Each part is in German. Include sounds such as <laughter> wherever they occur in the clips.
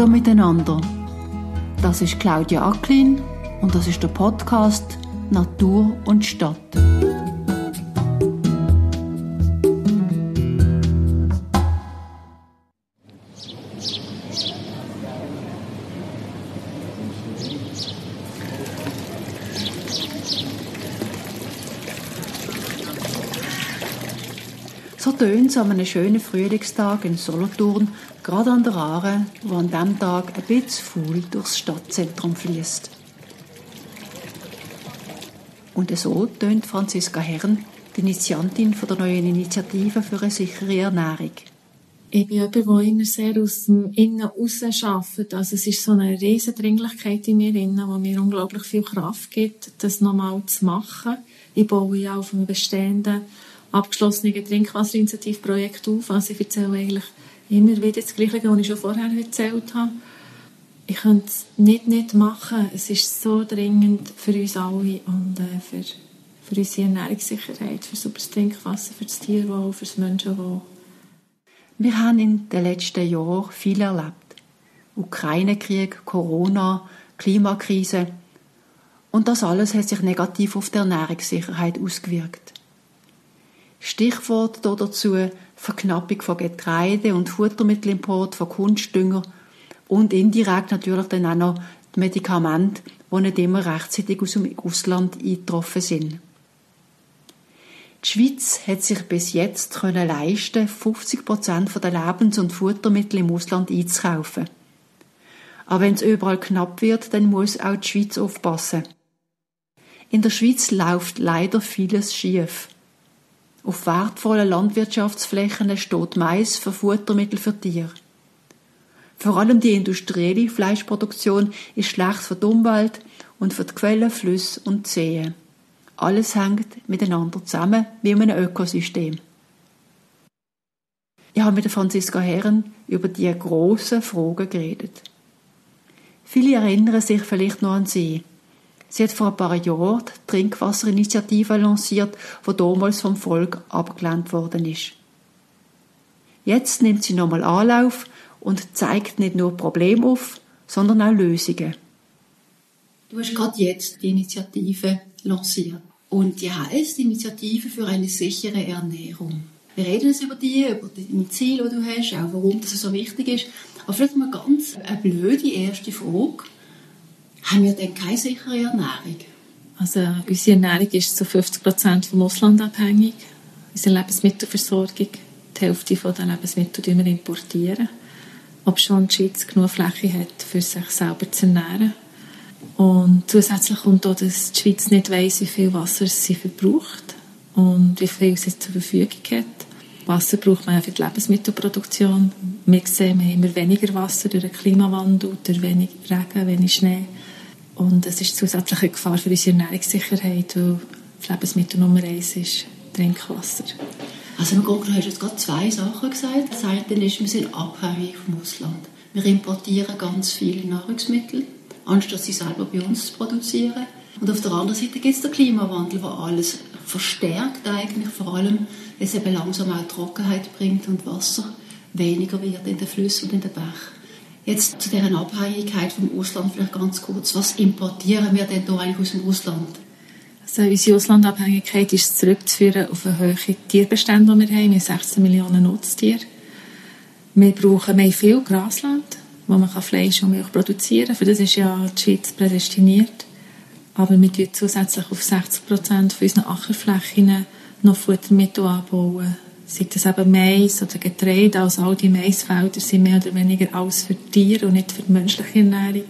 Hallo miteinander. Das ist Claudia Acklin und das ist der Podcast Natur und Stadt. So tönt es an einem schönen Frühlingstag in Solothurn, gerade an der Aare, wo an diesem Tag ein bisschen faul durchs Stadtzentrum fließt. Und so tönt Franziska Herren, die Initiantin der neuen Initiative für eine sichere Ernährung. Ich bin jemand, der immer sehr aus dem Innen raus arbeitet. Also es ist so eine riesige Dringlichkeit in mir die mir unglaublich viel Kraft gibt, das nochmal zu machen. Ich baue ja auf einem bestehenden abgeschlossenen Trinkwasserinitiativprojekt auf. Also ich erzähle eigentlich immer wieder das Gleiche, was ich schon vorher erzählt habe. Ich könnte es nicht nicht machen. Es ist so dringend für uns alle und äh, für, für unsere Ernährungssicherheit, für sauberes Trinkwasser, für das Tierwohl, für das Menschenwohl. Wir haben in den letzten Jahren viel erlebt. Ukraine-Krieg, Corona, Klimakrise. Und das alles hat sich negativ auf die Ernährungssicherheit ausgewirkt. Stichwort dazu Verknappung von Getreide und Futtermittelimport von Kunstdünger und indirekt natürlich dann auch noch die Medikamente, die nicht immer rechtzeitig aus dem Ausland eingetroffen sind. Die Schweiz hat sich bis jetzt können leisten, 50 Prozent der Lebens- und Futtermittel im Ausland einzukaufen. Aber wenn es überall knapp wird, dann muss auch die Schweiz aufpassen. In der Schweiz läuft leider vieles schief. Auf wertvollen Landwirtschaftsflächen steht Mais für Futtermittel für Tiere. Vor allem die industrielle Fleischproduktion ist schlecht für die Umwelt und für die Quellen, Flüsse und Seen. Alles hängt miteinander zusammen wie in einem Ökosystem. Ich habe mit Franziska Herren über die grossen Fragen geredet. Viele erinnern sich vielleicht noch an sie. Sie hat vor ein paar Jahren die Trinkwasserinitiative lanciert, die damals vom Volk abgelehnt worden ist. Jetzt nimmt sie nochmal Anlauf und zeigt nicht nur Probleme auf, sondern auch Lösungen. Du hast gerade jetzt die Initiative lanciert. Und die heißt Initiative für eine sichere Ernährung. Wir reden jetzt über die, über die Ziele, die du hast, auch warum das so wichtig ist. Aber vielleicht mal ganz eine blöde erste Frage haben wir denn keine sichere Ernährung? Also unsere Ernährung ist zu 50 Prozent vom Ausland abhängig. Unsere Lebensmittelversorgung, die Hälfte der Lebensmittel die wir importieren. Ob schon die Schweiz genug Fläche hat, für sich selber zu ernähren. Und zusätzlich kommt auch, dass die Schweiz nicht weiss, wie viel Wasser sie verbraucht und wie viel sie zur Verfügung hat. Wasser braucht man für die Lebensmittelproduktion. Wir sehen, wir haben immer weniger Wasser durch den Klimawandel, durch wenig Regen, wenig Schnee. Und es ist zusätzlich eine Gefahr für unsere Ernährungssicherheit, weil das Lebensmittel Nummer eins ist Trinkwasser. Also im Grunde hast du jetzt gerade zwei Sachen gesagt. Das eine ist, wir sind abhängig vom Ausland. Wir importieren ganz viele Nahrungsmittel, anstatt sie selber bei uns zu produzieren. Und auf der anderen Seite gibt es den Klimawandel, der alles verstärkt eigentlich, vor allem, es eben langsam auch Trockenheit bringt und Wasser weniger wird in den Flüssen und in den Bächen. Jetzt zu deren Abhängigkeit vom Ausland vielleicht ganz kurz. Was importieren wir denn da eigentlich aus dem Ausland? Also unsere Auslandabhängigkeit ist zurückzuführen auf eine hohe Tierbestände, die wir haben. Wir haben 16 Millionen Nutztiere. Wir brauchen mehr viel Grasland, wo man Fleisch und Milch produzieren kann. Für das ist ja die Schweiz prädestiniert. Aber wir tun zusätzlich auf 60 Prozent unserer Ackerflächen noch Futtermittel anbauen sei das eben Mais oder Getreide, also all die Maisfelder sind mehr oder weniger alles für Tiere und nicht für die menschliche Ernährung.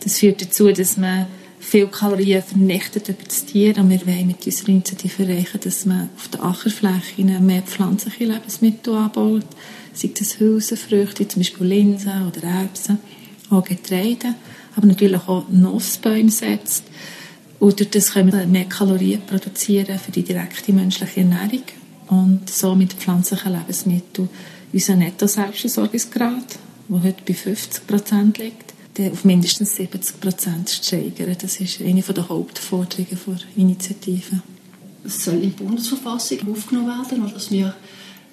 Das führt dazu, dass man viel Kalorien vernichtet über das Tier und wir wollen mit unserer Initiative erreichen, dass man auf der Ackerfläche mehr pflanzliche Lebensmittel anbaut, sei das Hülsenfrüchte, zum Beispiel Linsen oder Erbsen, auch Getreide, aber natürlich auch Nussbäume setzt. Und durch das können wir mehr Kalorien produzieren für die direkte menschliche Ernährung und so mit pflanzlichen Lebensmitteln unseren Netto-Selbstversorgungsgrad, der heute bei 50 Prozent liegt, auf mindestens 70 Prozent steigern. Das ist eine der Hauptforderungen der Initiative. Es soll in die Bundesverfassung aufgenommen werden, dass wir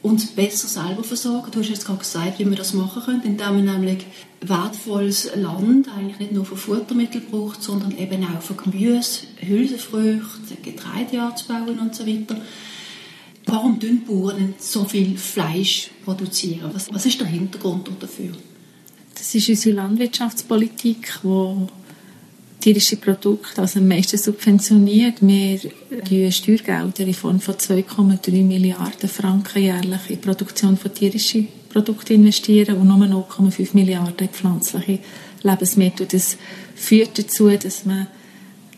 uns besser selber versorgen. Du hast jetzt gerade gesagt, wie wir das machen können, indem wir nämlich wertvolles Land eigentlich nicht nur für Futtermittel braucht, sondern eben auch für Gemüse, Hülsenfrüchte, Getreide anzubauen und so weiter. Warum tun Bauern so viel Fleisch produzieren? Was, was ist der Hintergrund dafür? Das ist unsere Landwirtschaftspolitik, die tierische Produkte also am meisten subventioniert. Wir die Steuergelder in Form von 2,3 Milliarden Franken jährlich in die Produktion von tierischen Produkten investieren und nur 0,5 Milliarden in pflanzliche Lebensmittel. Das führt dazu, dass man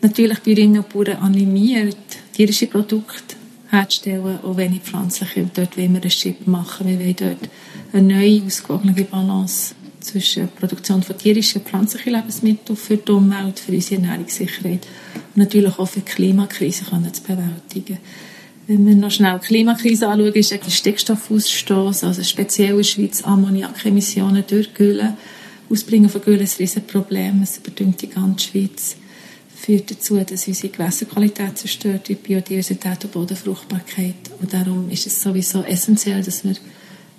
natürlich Bäuerinnen und Bauern animiert, tierische Produkte herzustellen, auch wenn ich pflanzliche. Dort wollen wir einen Schritt machen. Wir wollen dort eine neue, ausgewogene Balance zwischen Produktion von tierischen und pflanzlichen Lebensmitteln für die Umwelt, für unsere Ernährungssicherheit und natürlich auch für die Klimakrise können zu bewältigen. Wenn wir noch schnell die Klimakrise anschauen, ist der Stickstoffausstoß, also speziell in der Schweiz Ammoniakemissionen durch Gülle. Ausbringen von Gülle ist ein Riesenproblem. Es überdüngt die ganze Schweiz. Führt dazu, dass unsere Gewässerqualität zerstört wird, Biodiversität und Bodenfruchtbarkeit. Und darum ist es sowieso essentiell, dass wir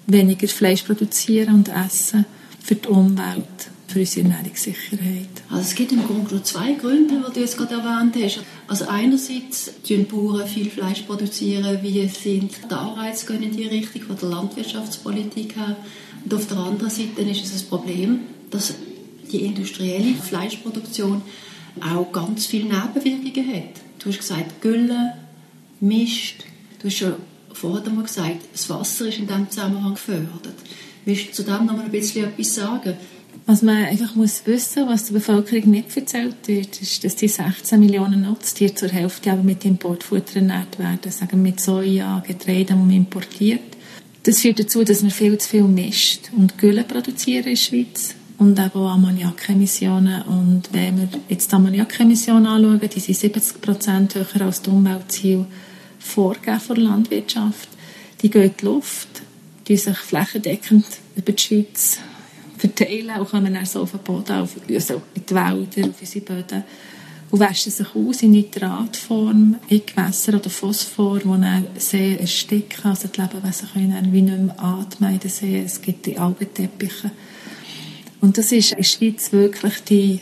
weniger Fleisch produzieren und essen für die Umwelt, für unsere Ernährungssicherheit. Also es gibt im Grunde zwei Gründe, die du jetzt gerade erwähnt hast. Also einerseits produzieren Bauern viel Fleisch, produzieren, wie sind die Anreize gehen in die Richtung von der Landwirtschaftspolitik her. Und auf der anderen Seite ist es ein Problem, dass die industrielle Fleischproduktion auch ganz viele Nebenwirkungen hat. Du hast gesagt, Gülle, Mist. Du hast schon vorher mal gesagt, das Wasser ist in diesem Zusammenhang gefördert. Willst du zu dem noch mal ein bisschen etwas sagen? Was man einfach muss wissen, was der Bevölkerung nicht erzählt wird, ist, dass die 16 Millionen Nutztiere zur Hälfte aber mit Importfutter ernährt werden, sagen mit Soja, Getreide, die man importiert. Das führt dazu, dass wir viel zu viel Mist und Gülle produzieren in der Schweiz und eben auch Ammoniakemissionen. Und wenn wir jetzt die Ammoniakemissionen anschauen, die sind 70 Prozent höher als die Umweltziele vorgegeben von der Landwirtschaft. Die gehen in die Luft die sich flächendeckend über die Schweiz verteilen und kommen dann so auf den Boden, auf, also in die Wälder, auf unsere Böden und waschen sich aus in Nitratform, in Gewässer oder Phosphor, die dann sehr ersticken, also die Lebewesen können dann wie nicht mehr atmen in den See, es gibt die Algenteppiche. Und das ist in der Schweiz wirklich die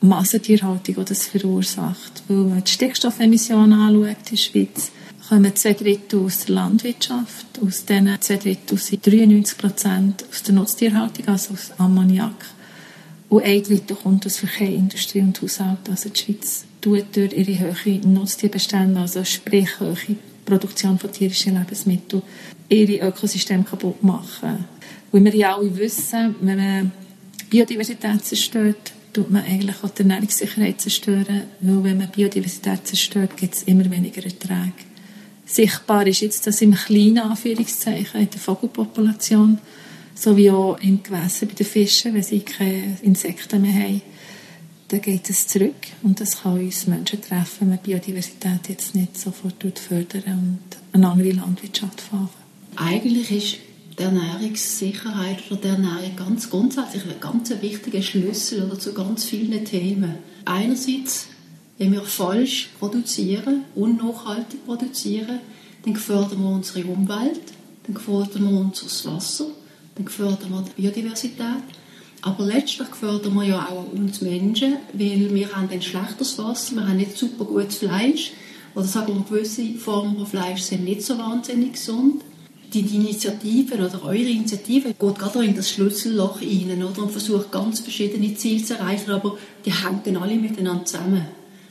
Massentierhaltung, die das verursacht. Weil wenn man die Stickstoffemissionen anschaut in der Schweiz, kommen zwei Drittel aus der Landwirtschaft. Aus diesen zwei Drittel sind 93 Prozent aus der Nutztierhaltung, also aus Ammoniak. Und ein Drittel kommt aus Verkehr, Industrie und Haushalt. Also die Schweiz tut durch ihre hohen Nutztierbestände, also sprich hohe Produktion von tierischen Lebensmitteln, ihre Ökosysteme kaputt machen. Weil wir ja alle wissen, wenn man Biodiversität zerstört, tut man eigentlich auch die Ernährungssicherheit zerstören, weil wenn man Biodiversität zerstört, gibt es immer weniger Erträge. Sichtbar ist jetzt das im kleinen Anführungszeichen in der Vogelpopulation, sowie auch im Gewässer bei den Fischen, wenn sie keine Insekten mehr haben. Dann geht es zurück und das kann uns Menschen treffen, wenn man Biodiversität jetzt nicht sofort fördern und eine andere Landwirtschaft fahren. Eigentlich ist die Ernährungssicherheit oder die Ernährung ganz grundsätzlich ein ganz wichtiger Schlüssel oder zu ganz vielen Themen. Einerseits wenn wir falsch produzieren, unnachhaltig produzieren, dann gefährden wir unsere Umwelt, dann gefährden wir unser Wasser, dann gefährden wir die Biodiversität. Aber letztlich gefährden wir ja auch uns Menschen, weil wir haben ein schlechtes Wasser, wir haben nicht super gutes Fleisch. Oder sagen wir, gewisse Formen von Fleisch sind nicht so wahnsinnig gesund. Die Initiative oder eure Initiative geht gerade in das Schlüsselloch rein oder, und versucht ganz verschiedene Ziele zu erreichen, aber die hängen alle miteinander zusammen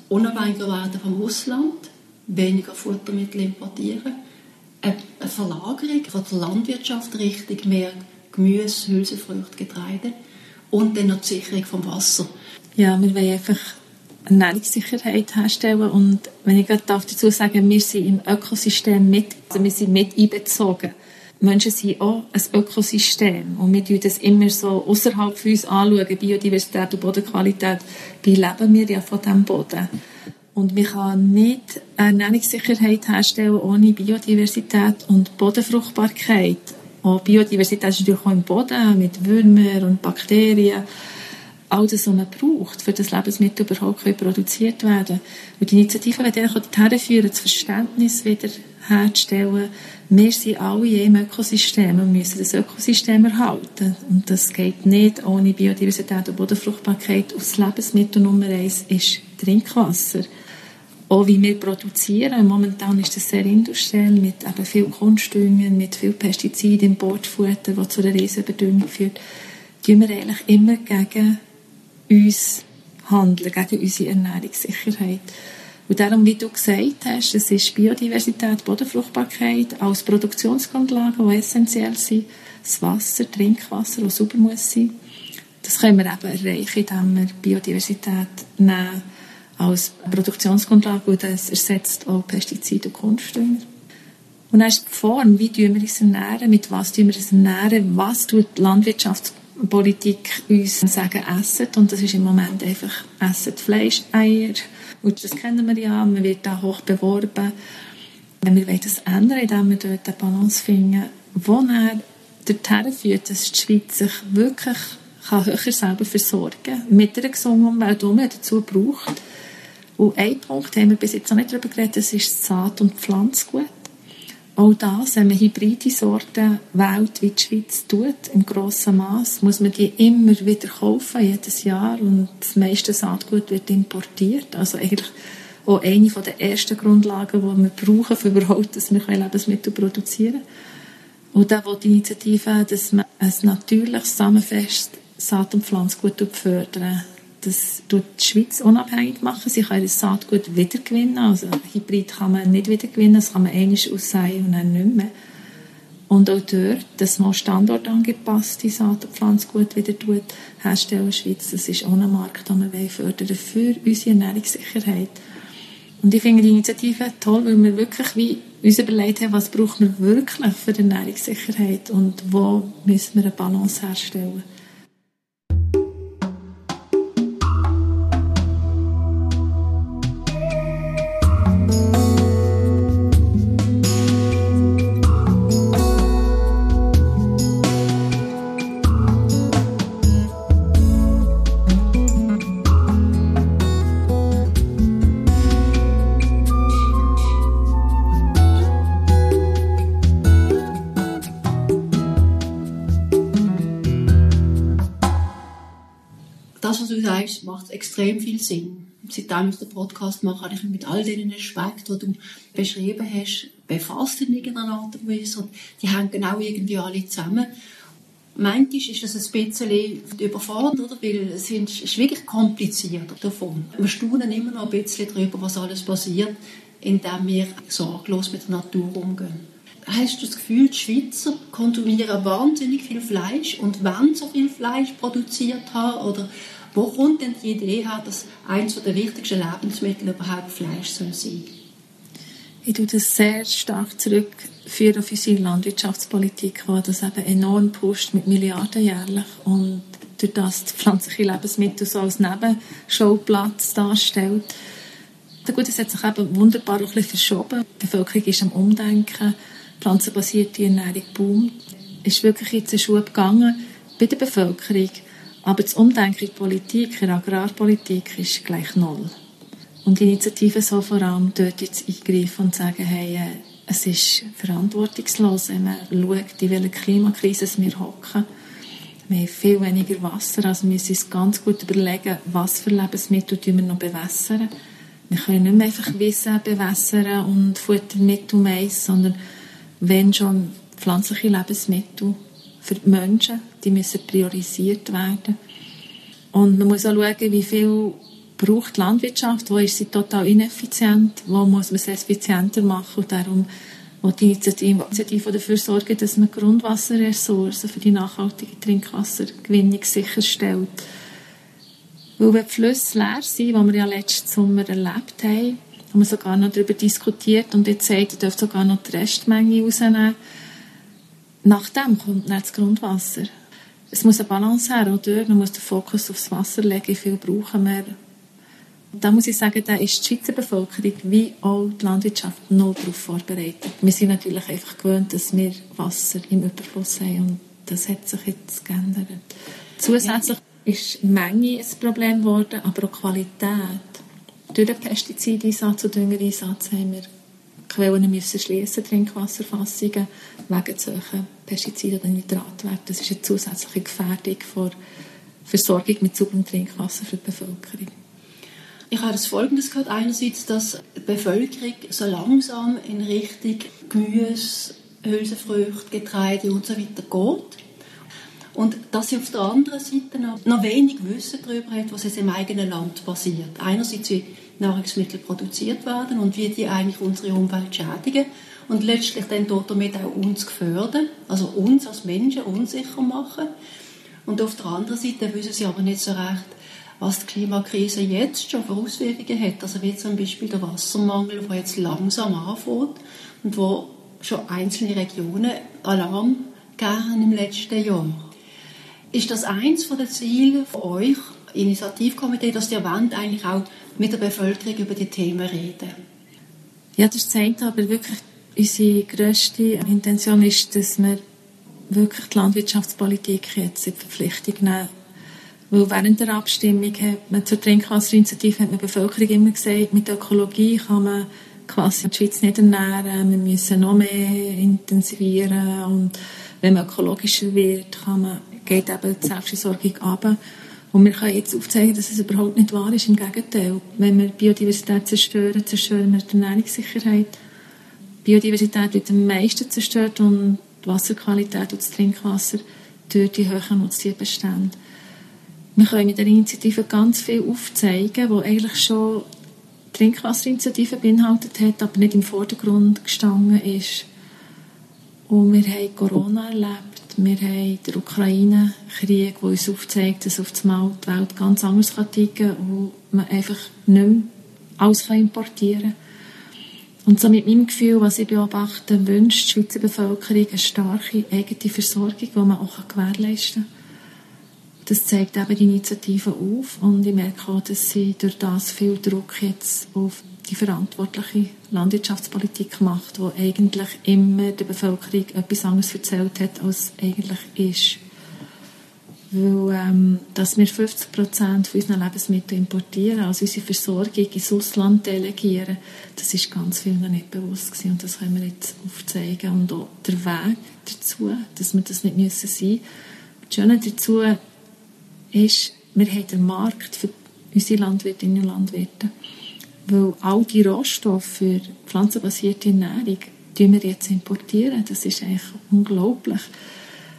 unabhängiger werden vom Ausland, weniger Futtermittel importieren, eine Verlagerung von der Landwirtschaft Richtung mehr Gemüse, Hülsenfrüchte, Getreide und dann noch die Sicherung vom Wasser. Ja, wir wollen einfach Ernährungssicherheit herstellen und wenn ich gerade dazu sagen wir sind im Ökosystem mit, also wir sind mit einbezogen. Menschen sind auch ein Ökosystem und wir schauen das immer so außerhalb von uns anschauen, Biodiversität und Bodenqualität, wie leben wir ja von diesem Boden. Und wir können nicht Ernährungssicherheit herstellen ohne Biodiversität und Bodenfruchtbarkeit. Auch Biodiversität ist natürlich auch im Boden mit Würmern und Bakterien. All das, was man braucht, für das Lebensmittel überhaupt produziert werden können. Und die Initiative wird auch dahin führen, das Verständnis wieder herzustellen, wir sind alle einem Ökosystem und müssen das Ökosystem erhalten. Und das geht nicht ohne Biodiversität und Bodenfruchtbarkeit. Und das Lebensmittel Nummer eins ist Trinkwasser. Auch wie wir produzieren. Momentan ist das sehr industriell, mit eben viel Kunstdüngen, mit viel Pestiziden im Bordfutter, was zu einer Riesenbedüngung führt. Tun wir eigentlich immer gegen uns handeln, gegen unsere Ernährungssicherheit. Und darum, wie du gesagt hast, es ist Biodiversität, Bodenfruchtbarkeit als Produktionsgrundlagen, die essentiell sind. Das Wasser, Trinkwasser, das sauber muss sein. Das können wir eben erreichen, indem wir Biodiversität nehmen als Produktionsgrundlage und das ersetzt auch Pestizide und Kunstdünger. Und dann ist die Form, wie wir uns ernähren, mit was wir uns ernähren, was tut die Landwirtschaftspolitik uns sagen, essen. Und das ist im Moment einfach, essen Fleisch, Eier, und das kennen wir ja, man wird da hoch beworben. Wenn wir das ändern, indem wir dort eine Balance finden, wo er dorthin führt, dass die Schweiz sich wirklich kann höher selber versorgen kann, mit einer gesunden Umwelt, die man dazu braucht. Und ein Punkt haben wir bis jetzt noch nicht darüber geredet, das ist Saat- und Pflanzgut. Auch das, wenn man hybride Sorten wählt, wie die Schweiz tut, im grossen Maß, muss man die immer wieder kaufen, jedes Jahr. Und das meiste Saatgut wird importiert. Also eigentlich auch eine der ersten Grundlagen, die wir brauchen, für überhaupt, dass wir Lebensmittel produzieren können. Und da die Initiative, dass man ein natürliches, samenfest Saat- und Pflanzgut fördern das tut die Schweiz unabhängig machen. Sie können das Saatgut wiedergewinnen. Also Hybrid kann man nicht wiedergewinnen, das kann man einmal aussäen und dann nicht mehr. Und auch dort, dass man standortangepasste Saat- und Pflanzgut wieder tut, herstellen in Schweiz, das ist ein Markt, den wir fördern für unsere Ernährungssicherheit. Und ich finde die Initiative toll, weil wir wirklich wie uns überlegt haben, was brauchen wir wirklich für die Ernährungssicherheit und wo müssen wir eine Balance herstellen. Sagst, macht extrem viel Sinn. Seitdem ich den Podcast mache, habe ich mich mit all diesen Aspekten, die du beschrieben hast, befasst in irgendeiner Art und Weise. Und die hängen genau irgendwie alle zusammen. Manchmal ist das ein bisschen überfordernd, oder? weil es ist wirklich kompliziert davon. Wir staunen immer noch ein bisschen darüber, was alles passiert, indem wir sorglos mit der Natur umgehen. Hast du das Gefühl, die Schweizer konsumieren wahnsinnig viel Fleisch und wollen so viel Fleisch produziert haben? Oder wo kommt denn die Idee her, dass eines der wichtigsten Lebensmittel überhaupt Fleisch soll sein? Ich tue das sehr stark zurückführen auf unsere Landwirtschaftspolitik, die das eben enorm pusht mit Milliarden jährlich und durch das die pflanzliche Lebensmittel so als Nebenschauplatz darstellt. Gut, es hat sich eben wunderbar ein bisschen verschoben. Die Bevölkerung ist am Umdenken. Pflanzenbasierte Ernährung boomt. Es ist wirklich jetzt ein Schub gegangen bei der Bevölkerung. Aber das Umdenken in der Politik, in der Agrarpolitik, ist gleich null. Und die Initiative soll vor allem dort jetzt eingreifen und sagen, hey, äh, es ist verantwortungslos, wenn man schaut, in welcher Klimakrise wir hocken. Wir haben viel weniger Wasser, also wir müssen uns ganz gut überlegen, was für Lebensmittel wir noch bewässern. Wir können nicht mehr einfach Wissen bewässern und Futtermittel Mais, sondern wenn schon pflanzliche Lebensmittel für die Menschen, die müssen priorisiert werden. Und man muss auch schauen, wie viel braucht die Landwirtschaft, wo ist sie total ineffizient, wo muss man es effizienter machen und darum will die Initiative dafür sorgen, dass man Grundwasserressourcen für die nachhaltige Trinkwassergewinnung sicherstellt. Weil wenn die Flüsse leer sind, die wir ja letzten Sommer erlebt haben, haben wir sogar noch darüber diskutiert und jetzt sagt, ihr dürft sogar noch die Restmenge rausnehmen, nach dem kommt dann das Grundwasser. Es muss eine Balance her, dort. Man muss den Fokus aufs Wasser legen, wie viel brauchen wir. Da muss ich sagen, da ist die Schweizer Bevölkerung wie auch die Landwirtschaft noch darauf vorbereitet. Wir sind natürlich einfach gewöhnt, dass wir Wasser im Überfluss haben und das hat sich jetzt geändert. Zusätzlich ist Menge ein Problem geworden, aber auch Qualität. Durch den Pestizideinsatz und Düngereinsatz haben wir Quellen müssen schließen, Trinkwasserfassungen, wegen solchen Pestiziden oder Nitratwerten. Das ist eine zusätzliche Gefährdung vor Versorgung mit sauberem Trinkwasser für die Bevölkerung. Ich habe das Folgendes gehört. Einerseits, dass die Bevölkerung so langsam in Richtung Gemüse, Hülsenfrüchte, Getreide und so geht. Und dass sie auf der anderen Seite noch, noch wenig Wissen darüber hat, was im eigenen Land passiert. Einerseits, wie Nahrungsmittel produziert werden und wie die eigentlich unsere Umwelt schädigen und letztlich dann damit auch uns gefährden, also uns als Menschen unsicher machen. Und auf der anderen Seite wissen sie aber nicht so recht, was die Klimakrise jetzt schon für Auswirkungen hat. Also wie zum Beispiel der Wassermangel, der jetzt langsam anfängt und wo schon einzelne Regionen Alarm gegeben im letzten Jahr. Ist das eins der Ziele von euch, Initiativkomitee, dass ihr wollt eigentlich auch mit der Bevölkerung über die Themen reden? Ja, das zeigt aber wirklich, unsere grösste Intention ist, dass wir wirklich die Landwirtschaftspolitik jetzt in Verpflichtung nehmen weil während der Abstimmung hat man zur Trinkwasserinitiative hat man der Bevölkerung immer gesagt, mit Ökologie kann man quasi die Schweiz nicht ernähren, wir müssen noch mehr intensivieren und wenn man ökologischer wird, kann man, geht eben die Selbstversorgung ab. Und wir können jetzt aufzeigen, dass es überhaupt nicht wahr ist. Im Gegenteil, wenn wir Biodiversität zerstören, zerstören wir die Ernährungssicherheit. Biodiversität wird am meisten zerstört und die Wasserqualität und das Trinkwasser durch die hohen Nutztierbestände. Wir können mit der Initiative ganz viel aufzeigen, wo eigentlich schon Trinkwasserinitiative beinhaltet hat, aber nicht im Vordergrund gestanden ist. Und wir haben Corona erlebt, wir haben den Ukraine-Krieg, der uns aufzeigt, dass auf einmal die Welt ganz anders ticken kann und man einfach nicht mehr alles importieren kann. Und so mit meinem Gefühl, was ich beobachte, wünscht die Schweizer Bevölkerung eine starke eigene Versorgung, die man auch gewährleisten kann das zeigt eben die Initiative auf und ich merke auch, dass sie durch das viel Druck jetzt auf die verantwortliche Landwirtschaftspolitik macht, wo eigentlich immer der Bevölkerung etwas anderes erzählt hat, als eigentlich ist. Weil, ähm, dass wir 50 Prozent von unseren Lebensmitteln importieren, also unsere Versorgung ins Ausland delegieren, das ist ganz vielen nicht bewusst gewesen. Und das können wir jetzt aufzeigen. Und auch der Weg dazu, dass wir das nicht müssen sein. Das Schöne dazu ist, wir haben den Markt für unsere Landwirtinnen und Landwirte. Weil all die Rohstoffe für pflanzenbasierte Ernährung, die wir jetzt importieren, das ist eigentlich unglaublich.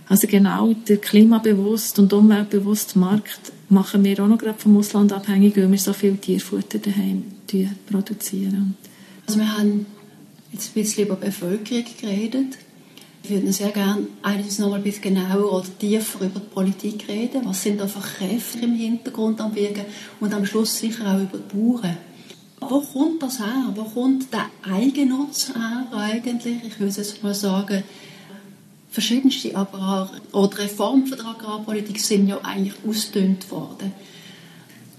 Also genau der klimabewusst und umweltbewusste Markt machen wir auch noch gerade vom Ausland abhängig, weil wir so viel Tierfutter daheim produzieren. Also wir haben jetzt ein bisschen über Bevölkerung geredet. Ich würde sehr gerne eines noch mal ein bisschen genauer oder tiefer über die Politik reden. Was sind da für Kräfte im Hintergrund am Wirken? Und am Schluss sicher auch über die Bauern. Wo kommt das her? Wo kommt der Eigennutz her eigentlich? Ich würde jetzt mal sagen, verschiedenste Agrar- oder Reformen der Agrarpolitik sind ja eigentlich ausgedünnt worden.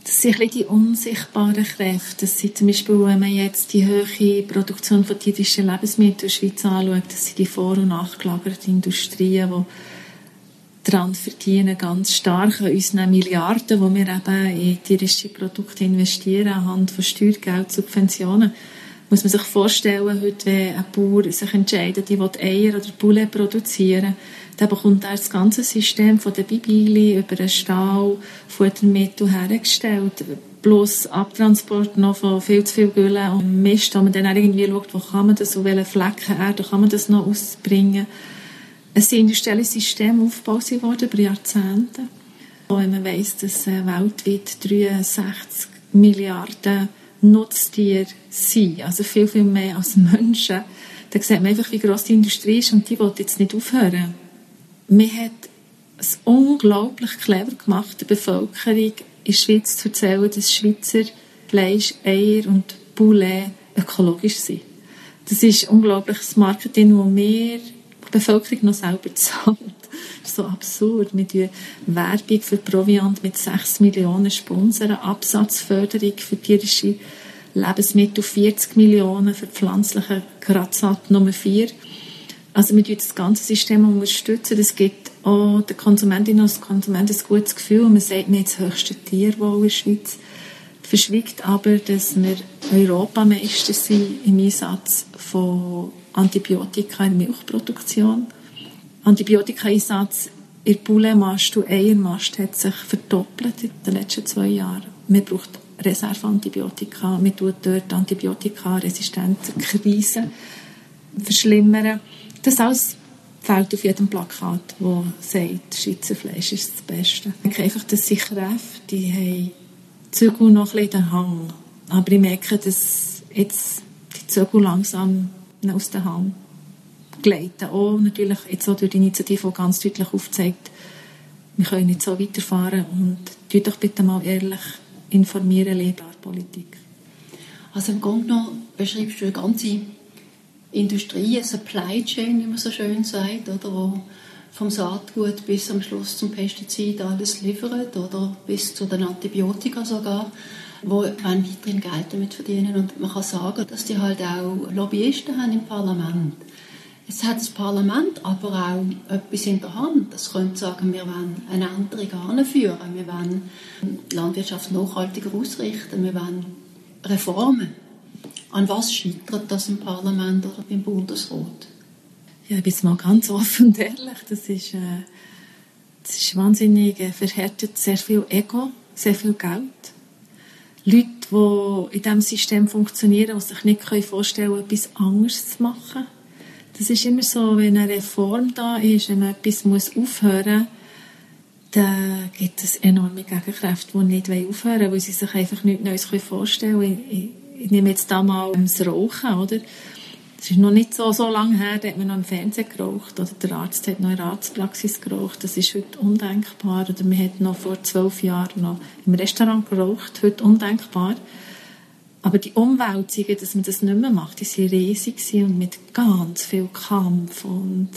Das sind ein die unsichtbaren Kräfte. Das sind zum Beispiel, wenn man jetzt die hohe Produktion von tierischen Lebensmitteln in der Schweiz anschaut, das sind die vor- und nachgelagerten Industrien, die daran verdienen, ganz stark an unseren Milliarden, die wir eben in tierische Produkte investieren, anhand von Steuergeld, Subventionen. Muss man sich vorstellen, heute, wenn ein Bauer sich entscheidet, ich will Eier oder Poulet produzieren, dann bekommt er das ganze System von der Bibili über den Stall, Futtermittel hergestellt. Bloß Abtransport noch von viel zu viel Gülle und Mist, wo man dann irgendwie schaut, wo kann man das, auf welchen Flecken Erde kann man das noch ausbringen. Es sind industrielle Systeme aufgebaut worden über Jahrzehnte. Und man weiss, dass äh, weltweit 63 Milliarden Nutztiere sind, also viel, viel mehr als Menschen, dann sieht man einfach, wie gross die Industrie ist und die will jetzt nicht aufhören man hat es unglaublich clever gemacht, der Bevölkerung in der Schweiz zu erzählen, dass Schweizer Fleisch, Eier und Poulet ökologisch sind. Das ist unglaubliches Marketing, das wir die Bevölkerung noch selber <laughs> zahlt. So absurd. Wir tun Werbung für Proviant mit 6 Millionen Sponsoren, Absatzförderung für tierische Lebensmittel 40 Millionen, für pflanzliche Grazat Nummer 4. Also wir das ganze System unterstützen. Es gibt auch der Konsumentin und Konsument ein gutes Gefühl. Man sagt, wir haben das höchste Tierwohl in der Schweiz. Verschwiegt aber, dass wir Europameister sind im Einsatz von Antibiotika in der Milchproduktion. Antibiotika-Einsatz in der Pouletmast und Eiermast hat sich verdoppelt in den letzten zwei Jahren. Man braucht Reserveantibiotika, man tut dort Antibiotika-resistente Krisen verschlimmern. Das alles fehlt auf jedem Plakat, wo sagt, Schweizer Fleisch ist das Beste. Ich denke einfach, dass sich RF, die haben Zügel noch ein den Hang. Aber ich merke, dass jetzt die Zügel langsam aus der Hand gleiten. Auch natürlich jetzt auch durch die Initiative, die ganz deutlich aufzeigt, wir können nicht so weiterfahren und tut doch bitte mal ehrlich informieren, Lehrpolitik. Also im Grunde genommen beschreibst du eine ganze Industrie, eine Supply Chain, wie man so schön sagt, oder, wo vom Saatgut bis am Schluss zum Pestizid alles liefert oder bis zu den Antibiotika sogar, wo weiterhin Geld damit verdienen. Und man kann sagen, dass die halt auch Lobbyisten haben im Parlament. Jetzt hat das Parlament aber auch etwas in der Hand. Das könnte sagen, wir wollen eine Änderung anführen, wir wollen die Landwirtschaft nachhaltiger ausrichten, wir wollen Reformen. An was scheitert das im Parlament oder im Bundesrat? Ja, ich bin mal ganz offen und ehrlich. Das ist, äh, das ist wahnsinnig äh, verhärtet. Sehr viel Ego, sehr viel Geld. Leute, die in diesem System funktionieren, die sich nicht vorstellen können, etwas anderes zu machen. Das ist immer so, wenn eine Reform da ist, wenn etwas muss aufhören muss, dann gibt es enorme Gegenkräfte, die nicht aufhören wollen, weil sie sich einfach nichts Neues vorstellen können. Ich, ich nehme jetzt da mal das Rauchen, oder? Es ist noch nicht so, so lange her, da hat man noch im Fernsehen geraucht oder der Arzt hat noch in der Arztpraxis geraucht. Das ist heute undenkbar. Oder man hat noch vor zwölf Jahren noch im Restaurant geraucht, heute undenkbar. Aber die Umwälzungen, dass man das nicht mehr macht, die waren riesig und mit ganz viel Kampf und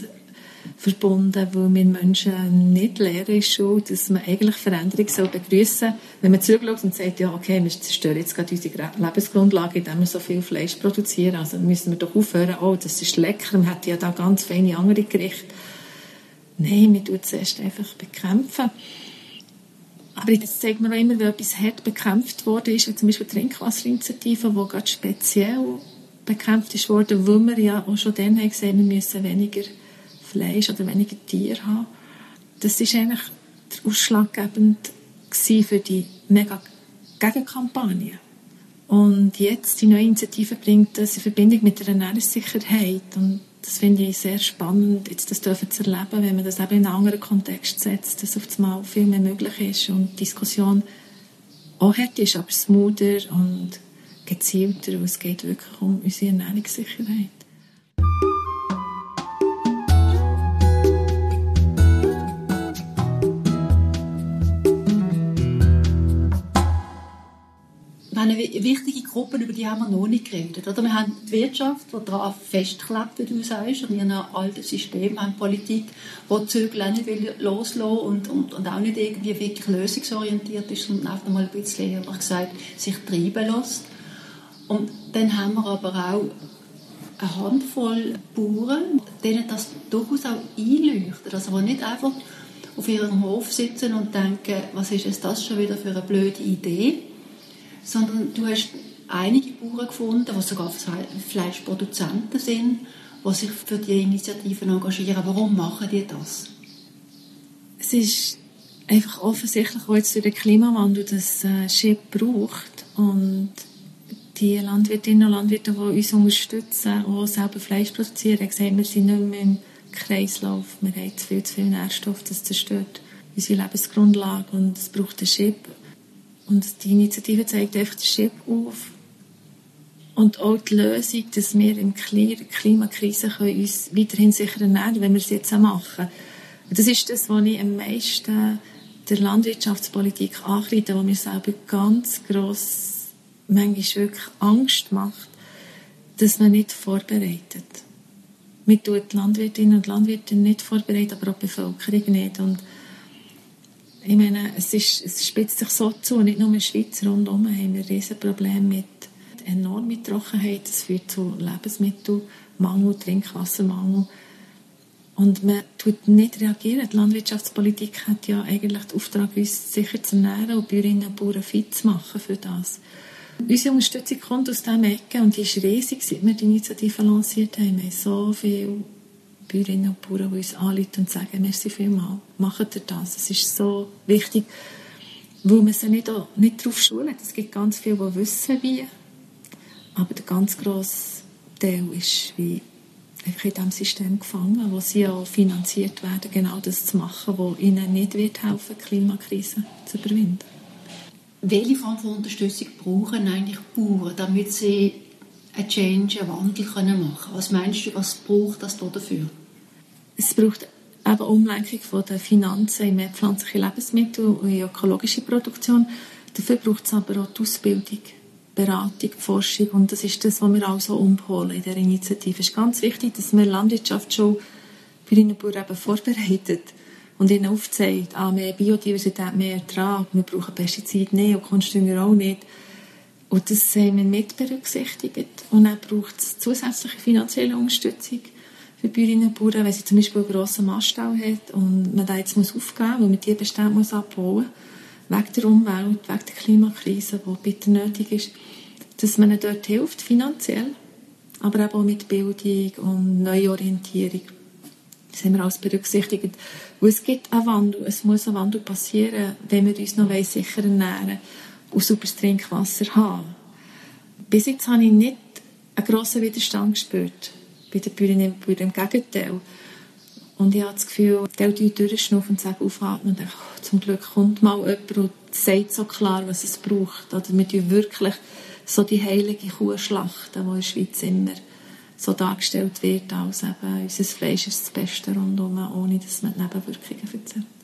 verbunden, weil wir Menschen nicht lernen in Schule, dass man eigentlich Veränderung soll begrüßen Wenn man zurückschaut und sagt, ja, okay, wir zerstören jetzt gerade unsere Lebensgrundlage, indem wir so viel Fleisch produzieren, also müssen wir doch aufhören, oh, das ist lecker, man hat ja da ganz feine andere Gerichte. Nein, wir tun zuerst einfach bekämpfen. Aber das zeigt mir auch immer, wenn etwas hart bekämpft wurde, ist, wie zum Beispiel die Trinkwasserinitiative, die gerade speziell bekämpft ist worden, weil wir ja auch schon dann haben gesehen, wir müssen weniger Fleisch oder weniger Tiere haben. Das ist eigentlich der ausschlaggebend für die mega Gegenkampagne. Und jetzt die neue Initiative bringt das in Verbindung mit der Ernährungssicherheit und das finde ich sehr spannend, jetzt das dürfen zu erleben, wenn man das eben in einen anderen Kontext setzt, dass auf einmal viel mehr möglich ist und die Diskussion auch hart ist, aber smoother und gezielter, weil es geht wirklich um unsere Ernährungssicherheit. Eine wichtige Gruppe, über die haben wir noch nicht geredet. Oder? Wir haben die Wirtschaft, die daran festklebt, wie du sagst, und in alten System. Wir haben Politik, die die Zügel auch nicht loslassen und, und, und auch nicht irgendwie wirklich lösungsorientiert ist, sondern einfach mal ein bisschen, ehrlich gesagt, sich treiben lässt. Und dann haben wir aber auch eine Handvoll Bauern, denen das durchaus auch einleuchtet. Also die nicht einfach auf ihrem Hof sitzen und denken, was ist das schon wieder für eine blöde Idee, sondern du hast einige Bauern gefunden, die sogar Fleischproduzenten sind, die sich für die Initiativen engagieren. Warum machen die das? Es ist einfach offensichtlich auch jetzt durch den Klimawandel, dass äh, Chip braucht und die Landwirtinnen und Landwirte, die uns unterstützen, die selber Fleisch produzieren, gesagt, wir sind nicht mehr im Kreislauf, wir haben zu viel, zu viel Nährstoff, das zerstört unsere Lebensgrundlage und es braucht einen Chip. Und die Initiative zeigt einfach den Chip auf. Und auch die Lösung, dass wir in der Klimakrise können uns weiterhin sicher ernähren wenn wir es jetzt auch machen. Das ist das, was ich am meisten der Landwirtschaftspolitik ankreide, wo mir selber ganz gross manchmal wirklich Angst macht, dass man nicht vorbereitet. Man tut die Landwirtinnen und Landwirte nicht vorbereitet, aber auch die Bevölkerung nicht. Und ich meine, es, ist, es spitzt sich so zu, nicht nur in der Schweiz, rundherum haben wir riesen Probleme mit enormer Trockenheit. Das führt zu Lebensmittelmangel, Trinkwassermangel. Und man tut nicht reagieren. Die Landwirtschaftspolitik hat ja eigentlich den Auftrag, uns sicher zu ernähren und Bäuerinnen und Bauern fit zu machen für das. Unsere Unterstützung kommt aus diesem Ecke und die ist riesig, seit wir die Initiative lanciert haben. Wir haben so viele Bäuerinnen und Bauern, die uns anrufen und sagen, merci vielmals, macht ihr das. Es ist so wichtig, weil man sie nicht, nicht darauf schult. Es gibt ganz viele, die wissen, wie. Aber der ganz grosse Teil ist wie einfach in diesem System gefangen, wo sie auch finanziert werden, genau das zu machen, was ihnen nicht wird helfen, die Klimakrise zu überwinden. Welche Form von Unterstützung brauchen eigentlich Bauern, damit sie einen Change, einen Wandel können machen? Was meinst du, was braucht das dafür? Es braucht eben Umlenkung von den Finanzen in mehr pflanzliche Lebensmittel und in ökologische Produktion. Dafür braucht es aber auch die Ausbildung Beratung, Forschung und das ist das, was wir auch so umholen in der Initiative. Es ist ganz wichtig, dass wir Landwirtschaft schon für ihre Bauern eben vorbereitet und ihnen aufzeigt, ah, mehr Biodiversität, mehr Ertrag, wir brauchen Pestizide nicht und Kunstdünger auch nicht. Und das haben wir mit berücksichtigt. Und dann braucht es zusätzliche finanzielle Unterstützung für Bäuerinnen und Bauern, wenn sie zum Beispiel einen grossen Maststall hat und man da jetzt muss aufgeben muss, weil man die Bestände muss abbauen muss wegen der Umwelt, wegen der Klimakrise, die bitter nötig ist, dass man ihnen dort hilft, finanziell, aber eben auch mit Bildung und Neuorientierung. Das haben wir alles berücksichtigt. Und es gibt einen Wandel, es muss ein Wandel passieren, wenn wir uns noch sicher ernähren und sauberes Trinkwasser haben. Bis jetzt habe ich nicht einen grossen Widerstand gespürt bei den Bäuerinnen und Bauern. Im Gegenteil. Und ich habe das Gefühl, die durchschnaufen und sagen, aufatmen und denken, oh, zum Glück kommt mal jemand und sagt so klar, was es braucht. Oder wir tun wirklich so die heilige Kuh schlachten, die in der Schweiz immer so dargestellt wird, als eben unser Fleisch ist das Beste rundum, ohne dass man die Nebenwirkungen erzählt.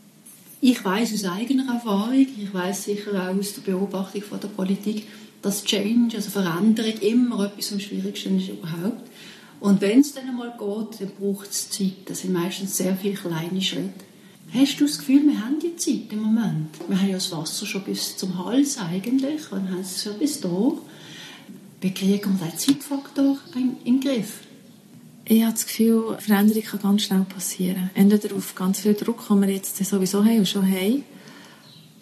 Ich weiß aus eigener Erfahrung, ich weiß sicher auch aus der Beobachtung von der Politik, dass Change, also Veränderung, immer etwas am schwierigsten ist überhaupt. Und wenn es dann einmal geht, dann braucht es Zeit. Das sind meistens sehr viele kleine Schritte. Hast du das Gefühl, wir haben die Zeit im Moment? Wir haben ja das Wasser schon bis zum Hals eigentlich und haben es schon bis da. Wie kriegen wir den Zeitfaktor in den Griff? Ich habe das Gefühl, Veränderung kann ganz schnell passieren. Entweder auf ganz viel Druck, den wir jetzt sowieso haben und schon haben,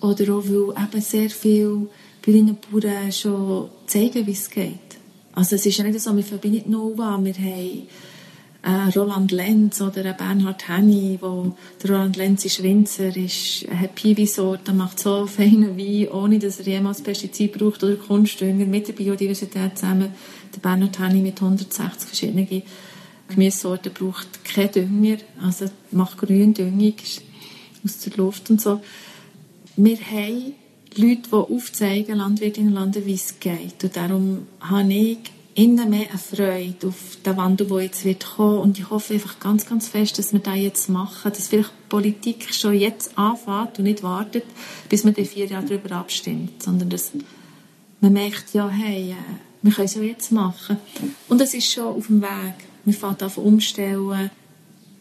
oder auch, weil eben sehr viele Bäuerinnen und Bauern schon zeigen, wie es geht. Also es ist ja nicht so, wir verbinden Nova, wir haben äh, Roland Lenz oder Bernhard Henny, wo der Roland Lenz ist Winzer, ist, hat Piwi-Sorte, er macht so feinen Wein, ohne dass er jemals Pestizid braucht oder Kunstdünger, mit der Biodiversität zusammen. Der Bernhard Henny mit 160 verschiedenen Gemüsesorten braucht keinen Dünger, also macht Gründüngung aus der Luft und so. Wir haben Leute, die aufzeigen, Landwirtinnen und Landwirte, wie es geht. Und darum habe ich innen mehr eine Freude auf den Wandel, der jetzt wird kommen. Und ich hoffe einfach ganz, ganz fest, dass wir das jetzt machen, dass vielleicht die Politik schon jetzt anfängt und nicht wartet, bis man in vier Jahre darüber abstimmt, sondern dass man merkt, ja, hey, äh, wir können es ja jetzt machen. Und es ist schon auf dem Weg. Wir fangen an umstellen,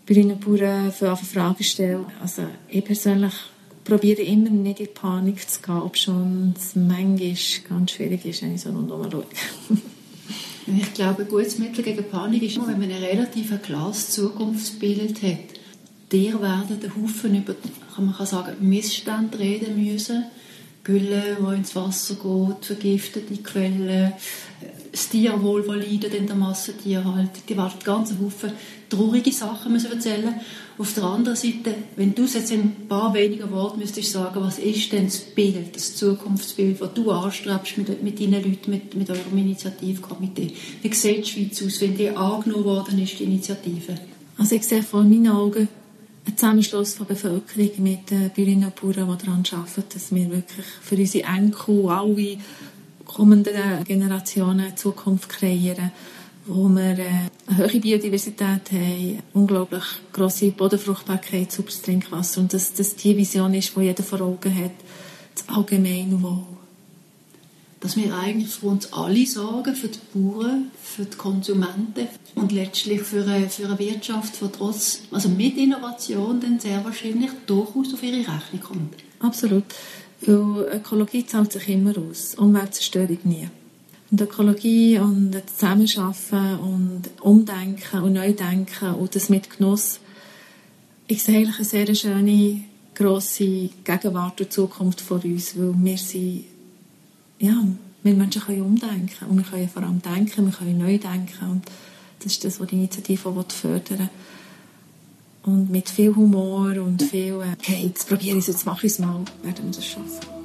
und Bauern fangen Fragen stellen. Also ich persönlich probiere immer nicht in Panik zu gehen, ob schon es manchmal ganz schwierig ist, wenn ich so rundherum schaue. <laughs> ich glaube, ein gutes Mittel gegen Panik ist, wenn man ein relativ klares Zukunftsbild hat. Dir werden den Haufen über, kann man sagen, Missstände reden müssen. Gülle, die ins Wasser geht, vergiftete Quellen, das Tierwohl, das leidet in der Massentierhaltung. Die werden ganz Haufen traurige Sachen müssen erzählen Auf der anderen Seite, wenn du jetzt in ein paar weniger Worten müsstest sagen, was ist denn das Bild, das Zukunftsbild, das du anstrebst mit, mit deinen Leuten, mit, mit eurem Initiativkomitee? Wie sieht die Schweiz aus, wenn die angenommen worden ist, die Initiative? Also ich sehe vor meinen Augen einen Zusammenschluss von Bevölkerung mit den Bäuerinnen und Bauern, die daran arbeiten, dass wir wirklich für unsere Enkel, alle kommenden Generationen Zukunft kreieren, wo wir äh, eine hohe Biodiversität haben, unglaublich grosse Bodenfruchtbarkeit, sauberes Trinkwasser und dass das die Vision ist, die jeder vor Augen hat, das Allgemeinwohl. Dass wir eigentlich für uns alle sorgen, für die Bauern, für die Konsumenten und letztlich für eine, für eine Wirtschaft, die trotz, also mit Innovation dann sehr wahrscheinlich durchaus auf ihre Rechnung kommt. Absolut. Weil Ökologie zahlt sich immer aus, Umweltzerstörung nie. Und Ökologie und Zusammenarbeiten und Umdenken und Neudenken und das mit Genuss Ich sehe eigentlich eine sehr schöne, grosse Gegenwart und Zukunft vor uns, weil wir sind, ja, wir Menschen können umdenken und wir können vor allem denken, wir können neu denken und das ist das, was die Initiative fördern will. Und mit viel Humor und viel, äh, okay, jetzt probiere ich es, jetzt mache ich es mal, werden wir das schaffen.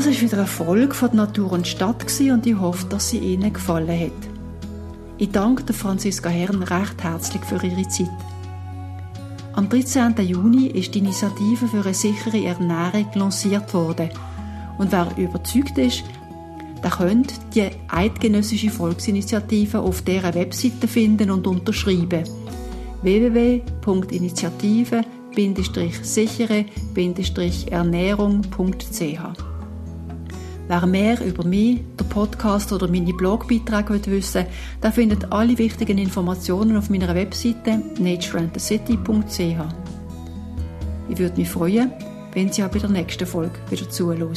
Das ist wieder eine Folge von Natur und Stadt und ich hoffe, dass sie Ihnen gefallen hat. Ich danke Franziska Herrn recht herzlich für ihre Zeit. Am 13. Juni ist die Initiative für eine sichere Ernährung lanciert worden. Und wer überzeugt ist, der könnte die eidgenössische Volksinitiative auf deren Webseite finden und unterschreiben. www.initiative-sichere-ernährung.ch Wer mehr über mich, den Podcast oder meine Blogbeiträge wissen will, der findet alle wichtigen Informationen auf meiner Webseite natureandthecity.ch. Ich würde mich freuen, wenn Sie auch bei der nächsten Folge wieder zuhören.